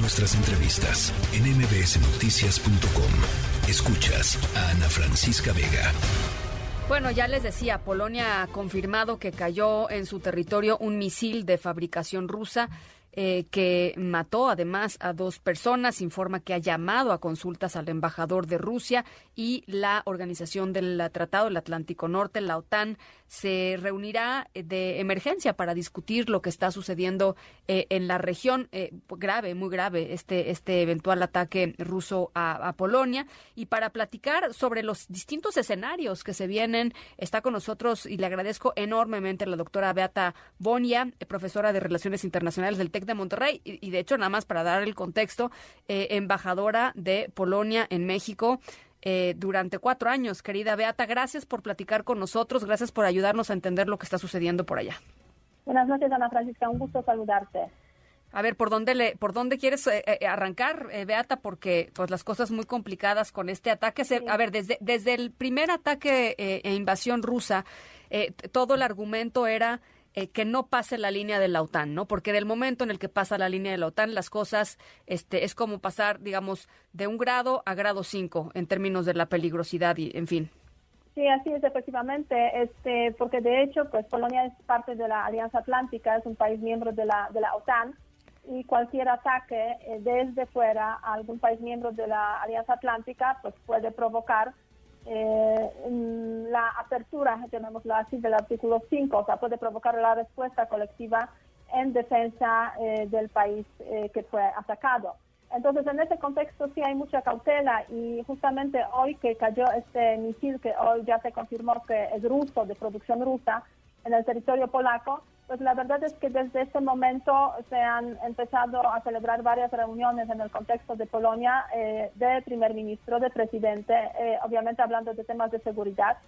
Nuestras entrevistas en mbsnoticias.com. Escuchas a Ana Francisca Vega. Bueno, ya les decía, Polonia ha confirmado que cayó en su territorio un misil de fabricación rusa eh, que mató además a dos personas. Informa que ha llamado a consultas al embajador de Rusia y la organización del Tratado del Atlántico Norte, la OTAN, se reunirá de emergencia para discutir lo que está sucediendo eh, en la región. Eh, grave, muy grave, este, este eventual ataque ruso a, Polonia. Y para platicar sobre los distintos escenarios que se vienen, está con nosotros y le agradezco enormemente a la doctora Beata Bonia, profesora de Relaciones Internacionales del TEC de Monterrey y, de hecho, nada más para dar el contexto, eh, embajadora de Polonia en México. Eh, durante cuatro años. Querida Beata, gracias por platicar con nosotros, gracias por ayudarnos a entender lo que está sucediendo por allá. Buenas noches, Ana Francisca, un gusto saludarte. A ver, ¿por dónde le, por dónde quieres eh, arrancar, Beata? Porque pues las cosas muy complicadas con este ataque. A ver, desde desde el primer ataque e invasión rusa, todo el argumento era eh, que no pase la línea de la OTAN, ¿no? Porque en el momento en el que pasa la línea de la OTAN, las cosas este, es como pasar, digamos, de un grado a grado cinco en términos de la peligrosidad y, en fin. Sí, así es, efectivamente, este, porque de hecho, pues Polonia es parte de la Alianza Atlántica, es un país miembro de la, de la OTAN y cualquier ataque eh, desde fuera a algún país miembro de la Alianza Atlántica, pues puede provocar eh, la apertura, llamémoslo así, del artículo 5, o sea, puede provocar la respuesta colectiva en defensa eh, del país eh, que fue atacado. Entonces, en ese contexto sí hay mucha cautela y justamente hoy que cayó este misil, que hoy ya se confirmó que es ruso, de producción rusa, en el territorio polaco, pues la verdad es que desde ese momento se han empezado a celebrar varias reuniones en el contexto de Polonia eh, de primer ministro, de presidente, eh, obviamente hablando de temas de seguridad.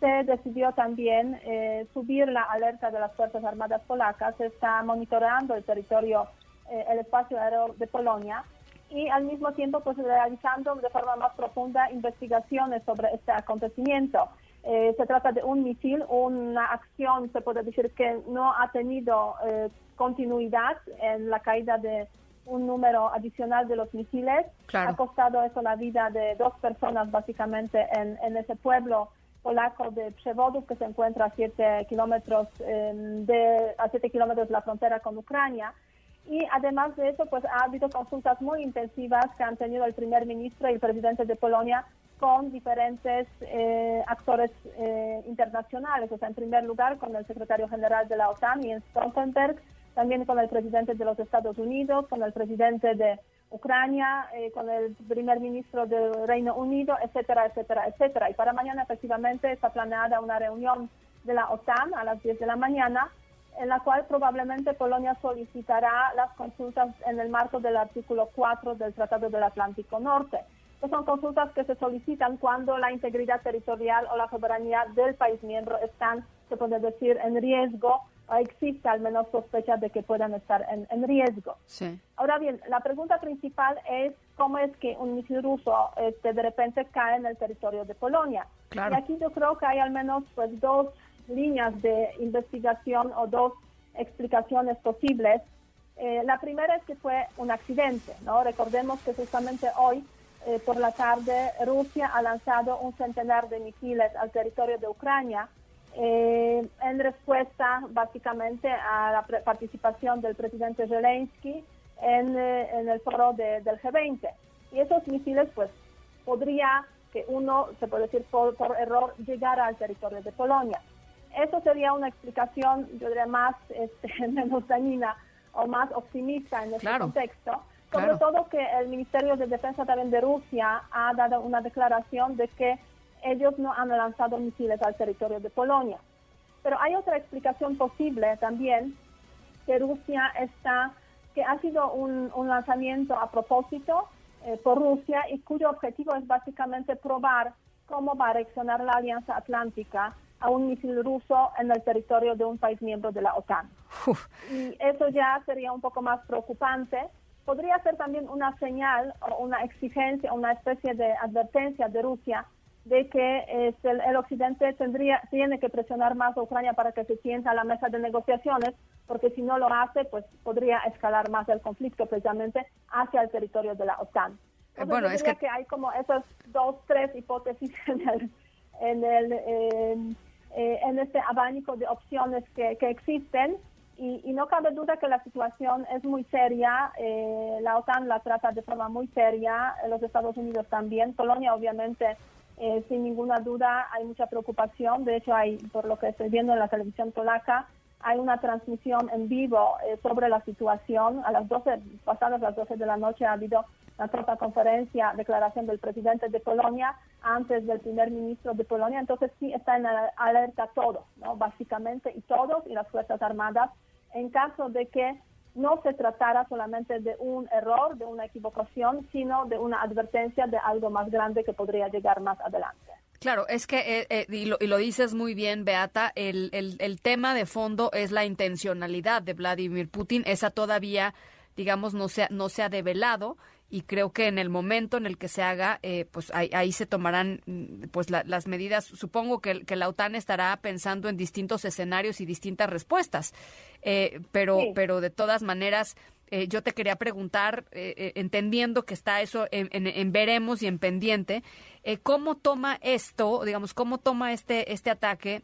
Se decidió también eh, subir la alerta de las Fuerzas Armadas polacas, se está monitoreando el territorio, el espacio aéreo de Polonia y al mismo tiempo pues realizando de forma más profunda investigaciones sobre este acontecimiento. Eh, se trata de un misil, una acción, se puede decir que no ha tenido eh, continuidad en la caída de un número adicional de los misiles. Ha costado eso la vida de dos personas básicamente en, ese pueblo polaco de Przewodów que se encuentra a siete kilómetros de a siete kilómetros de la frontera con Ucrania. Y además de eso, pues ha habido consultas muy intensivas que han tenido el primer ministro y el presidente de Polonia con diferentes eh, actores eh, internacionales. O sea, en primer lugar, con el secretario general de la OTAN, Jens Stoltenberg, también con el presidente de los Estados Unidos, con el presidente de Ucrania, eh, con el primer ministro del Reino Unido, etcétera, etcétera, etcétera. Y para mañana, efectivamente, está planeada una reunión de la OTAN a las 10 de la mañana, en la cual probablemente Polonia solicitará las consultas en el marco del artículo 4 del Tratado del Atlántico Norte son consultas que se solicitan cuando la integridad territorial o la soberanía del país miembro están, se puede decir, en riesgo o existe al menos sospecha de que puedan estar en, riesgo. Ahora bien, la pregunta principal es cómo es que un misil ruso este, de repente cae en el territorio de Polonia. Y aquí yo creo que hay al menos pues dos líneas de investigación o dos explicaciones posibles. Eh, la primera es que fue un accidente, ¿no? Recordemos que justamente hoy eh, por la tarde, Rusia ha lanzado un centenar de misiles al territorio de Ucrania eh, en respuesta básicamente a la participación del presidente Zelensky en, eh, el foro del G20. Y esos misiles, pues, podría que uno, se puede decir por, error, llegara al territorio de Polonia. Eso sería una explicación, yo diría, más este, menos dañina o más optimista en este contexto sobre todo que el Ministerio de Defensa también de Rusia ha dado una declaración de que ellos no han lanzado misiles al territorio de Polonia. Pero hay otra explicación posible también, que Rusia está, que ha sido un, lanzamiento a propósito eh, por Rusia y cuyo objetivo es básicamente probar cómo va a reaccionar la Alianza Atlántica a un misil ruso en el territorio de un país miembro de la OTAN. Y eso ya sería un poco más preocupante podría ser también una señal o una exigencia, una especie de advertencia de Rusia de que el, Occidente tendría, tiene que presionar más a Ucrania para que se sienta a la mesa de negociaciones, porque si no lo hace, pues podría escalar más el conflicto precisamente hacia el territorio de la OTAN. Eh, bueno, es que... hay como esas dos, tres hipótesis en el, en, el, eh, en este abanico de opciones que, que existen y, y, no cabe duda que la situación es muy seria. Eh, la OTAN la trata de forma muy seria, los Estados Unidos también. Polonia, obviamente, eh, sin ninguna duda, hay mucha preocupación. De hecho, hay, por lo que estoy viendo en la televisión polaca, hay una transmisión en vivo eh, sobre la situación. A las 12, pasadas las 12 de la noche, ha habido la trota conferencia, declaración del presidente de Polonia antes del primer ministro de Polonia. Entonces, sí está en alerta todos, ¿no? básicamente, y todos, y las Fuerzas Armadas en caso de que no se tratara solamente de un error, de una equivocación, sino de una advertencia de algo más grande que podría llegar más adelante. Claro, es que, eh, eh, y, lo, dices muy bien, Beata, el, el tema de fondo es la intencionalidad de Vladimir Putin. Esa todavía, digamos, no se, no se ha develado y creo que en el momento en el que se haga, eh, pues ahí, se tomarán mm, pues las medidas. Supongo que, que, la OTAN estará pensando en distintos escenarios y distintas respuestas, eh, pero, pero de todas maneras. Eh, yo te quería preguntar, entendiendo que está eso en, en, veremos y en pendiente, ¿cómo toma esto, digamos, cómo toma este, este ataque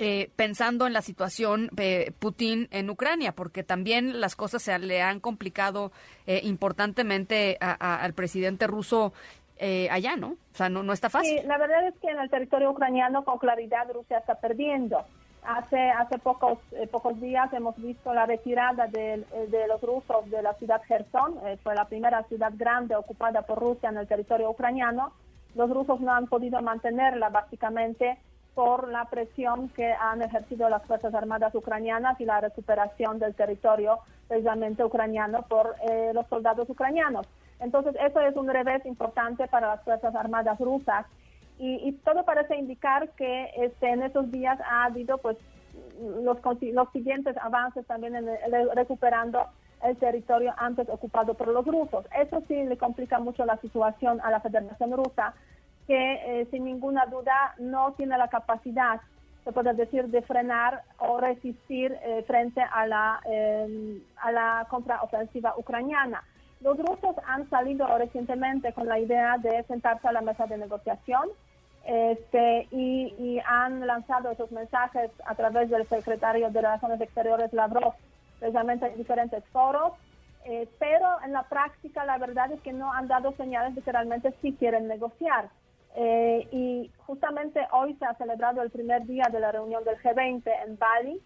eh, pensando en la situación de Putin en Ucrania, porque también las cosas se le han complicado eh, importantemente al presidente ruso eh, allá, ¿no? O sea, no, no está fácil. Sí, la verdad es que en el territorio ucraniano con claridad Rusia está perdiendo. Hace, hace pocos, pocos días hemos visto la retirada de, de los rusos de la ciudad Gerson, fue la primera ciudad grande ocupada por Rusia en el territorio ucraniano. Los rusos no han podido mantenerla básicamente por la presión que han ejercido las Fuerzas Armadas ucranianas y la recuperación del territorio precisamente ucraniano por eh, los soldados ucranianos. Entonces, eso es un revés importante para las Fuerzas Armadas rusas y, todo parece indicar que este, en esos días ha habido pues los, los siguientes avances también en recuperando el territorio antes ocupado por los rusos. Eso sí le complica mucho la situación a la Federación Rusa, que eh, sin ninguna duda no tiene la capacidad, se puede decir, de frenar o resistir eh, frente a la, em, a la contraofensiva ucraniana. Los rusos han salido recientemente con la idea de sentarse a la mesa de negociación este, y, han lanzado esos mensajes a través del secretario de Relaciones Exteriores Lavrov, precisamente en diferentes foros, eh, pero en la práctica la verdad es que no han dado señales de que realmente quieren negociar. Eh, y justamente hoy se ha celebrado el primer día de la reunión del G20 en Bali.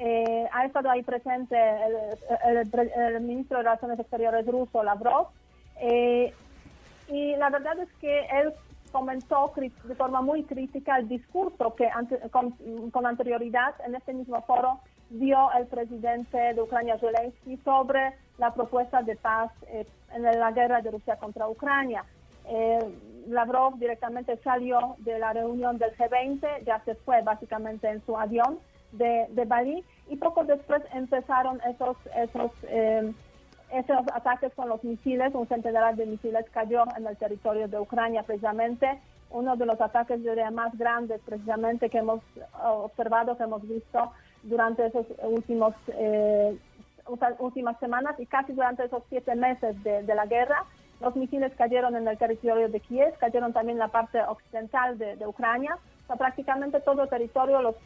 Eh, ha estado ahí presente el, ministro de Relaciones Exteriores ruso, Lavrov. Eh, y la verdad es que él comentó de forma muy crítica el discurso que con, con, anterioridad en este mismo foro dio el presidente de Ucrania, Zelensky, sobre la propuesta de paz en la guerra de Rusia contra Ucrania. Lavrov directamente salió de la reunión del G20, ya se fue básicamente en su avión de, de Bali y poco después empezaron esos, esos, eh, esos ataques con los misiles, un centenar de misiles cayó en el territorio de Ucrania precisamente, uno de los ataques más grandes precisamente que hemos observado, que hemos visto durante esos eh, últimas semanas y casi durante esos siete meses de, de la guerra los misiles cayeron en el territorio de Kiev, cayeron también en la parte occidental de, Ucrania. O prácticamente todo el territorio, los,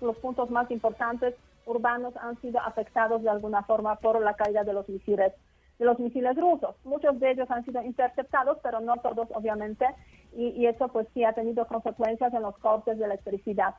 los puntos más importantes urbanos han sido afectados de alguna forma por la caída de los misiles de los misiles rusos. Muchos de ellos han sido interceptados, pero no todos, obviamente, y, y, eso pues sí ha tenido consecuencias en los cortes de electricidad.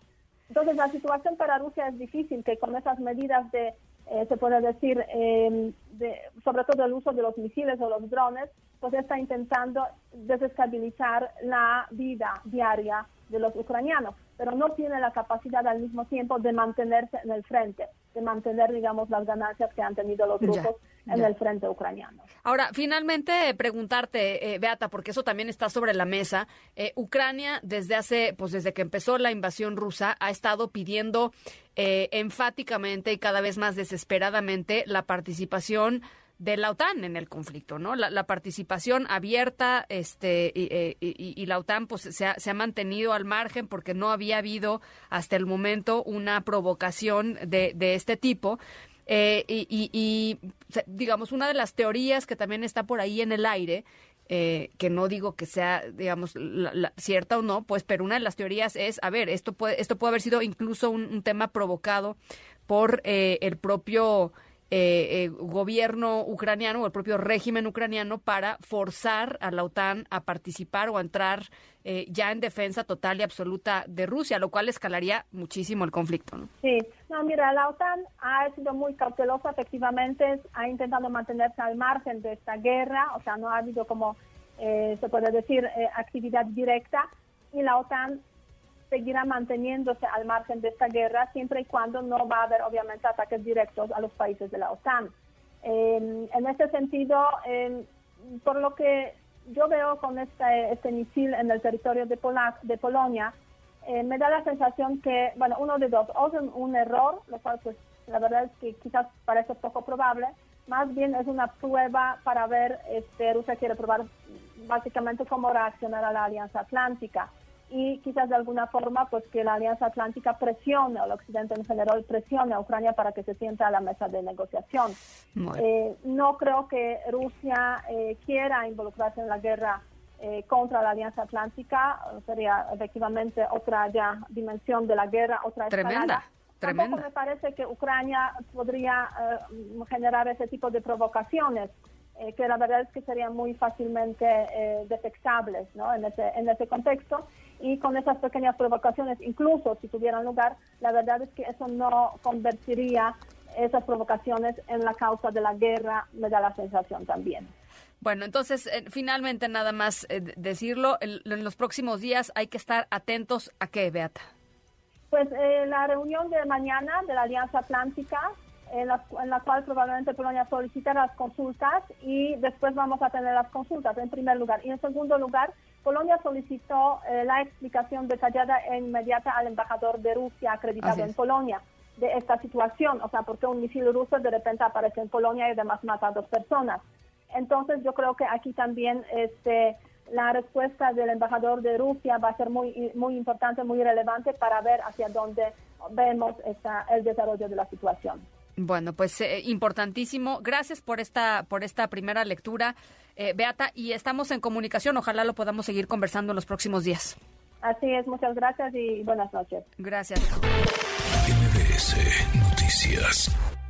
Entonces la situación para Rusia es difícil, que con esas medidas de, eh, se puede decir, eh, de, sobre todo el uso de los misiles o los drones, pues está intentando desestabilizar la vida diaria de los ucranianos, pero no tiene la capacidad al mismo tiempo de mantenerse en el frente, de mantener, digamos, las ganancias que han tenido los grupos en el frente ucraniano. Ahora, finalmente, preguntarte, eh, Beata, porque eso también está sobre la mesa, eh, Ucrania desde hace, pues desde que empezó la invasión rusa, ha estado pidiendo eh, enfáticamente y cada vez más desesperadamente la participación de la OTAN en el conflicto, ¿no? La, participación abierta, este, y, y, la OTAN pues se ha, se ha, mantenido al margen porque no había habido hasta el momento una provocación de, este tipo. Eh, y, digamos, una de las teorías que también está por ahí en el aire, eh, que no digo que sea, digamos, cierta o no, pues, pero una de las teorías es, a ver, esto puede, esto puede haber sido incluso un, tema provocado por eh, el propio eh, eh, gobierno ucraniano o el propio régimen ucraniano para forzar a la OTAN a participar o a entrar eh, ya en defensa total y absoluta de Rusia, lo cual escalaría muchísimo el conflicto. ¿no? Sí, no, mira, la OTAN ha sido muy cautelosa, efectivamente, ha intentado mantenerse al margen de esta guerra, o sea, no ha habido como, se puede decir, actividad directa, y la OTAN seguirá manteniéndose al margen de esta guerra siempre y cuando no va a haber obviamente ataques directos a los países de la OTAN. en ese sentido, por lo que yo veo con este, este misil en el territorio de, de Polonia, eh, me da la sensación que, bueno, uno de dos, o es un error, lo cual pues la verdad es que quizás parece poco probable, más bien es una prueba para ver, este, Rusia quiere probar básicamente cómo reaccionar a la Alianza Atlántica y quizás de alguna forma pues que la Alianza Atlántica presione o el Occidente en general presione a Ucrania para que se sienta a la mesa de negociación. Eh, no creo que Rusia eh, quiera involucrarse en la guerra eh, contra la Alianza Atlántica, sería efectivamente otra ya dimensión de la guerra, otra Tremenda. Tremenda. me parece que Ucrania podría generar ese tipo de provocaciones. que la verdad es que serían muy fácilmente detectables ¿no? en, ese, en ese contexto y con esas pequeñas provocaciones, incluso si tuvieran lugar, la verdad es que eso no convertiría esas provocaciones en la causa de la guerra, me da la sensación también. Bueno, entonces, eh, finalmente, nada más eh, decirlo, en los próximos días hay que estar atentos a qué, Beata. Pues eh, la reunión de mañana de la Alianza Atlántica, en la, en la, cual probablemente Polonia solicitará las consultas y después vamos a tener las consultas en primer lugar. Y en segundo lugar, Polonia solicitó eh, la explicación detallada e inmediata al embajador de Rusia acreditado en Polonia de esta situación, o sea, porque un misil ruso de repente aparece en Polonia y además mata a dos personas. Entonces yo creo que aquí también este, la respuesta del embajador de Rusia va a ser muy, muy importante, muy relevante para ver hacia dónde vemos esta, el desarrollo de la situación. Bueno, pues eh, importantísimo. Gracias por esta, por esta primera lectura, eh, Beata, y estamos en comunicación. Ojalá lo podamos seguir conversando en los próximos días. Así es, muchas gracias y buenas noches. Gracias. Noticias.